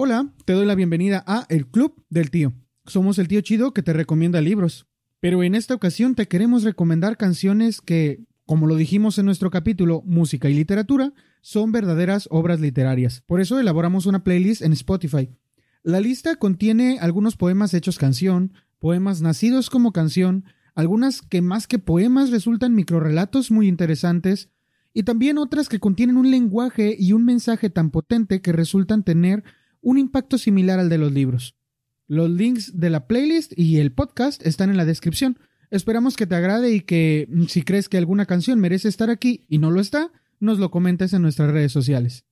Hola, te doy la bienvenida a El Club del Tío. Somos el tío chido que te recomienda libros. Pero en esta ocasión te queremos recomendar canciones que, como lo dijimos en nuestro capítulo Música y Literatura, son verdaderas obras literarias. Por eso elaboramos una playlist en Spotify. La lista contiene algunos poemas hechos canción, poemas nacidos como canción, algunas que más que poemas resultan microrelatos muy interesantes, y también otras que contienen un lenguaje y un mensaje tan potente que resultan tener un impacto similar al de los libros. Los links de la playlist y el podcast están en la descripción. Esperamos que te agrade y que mm, si crees que alguna canción merece estar aquí y no lo está, nos lo comentes en nuestras redes sociales.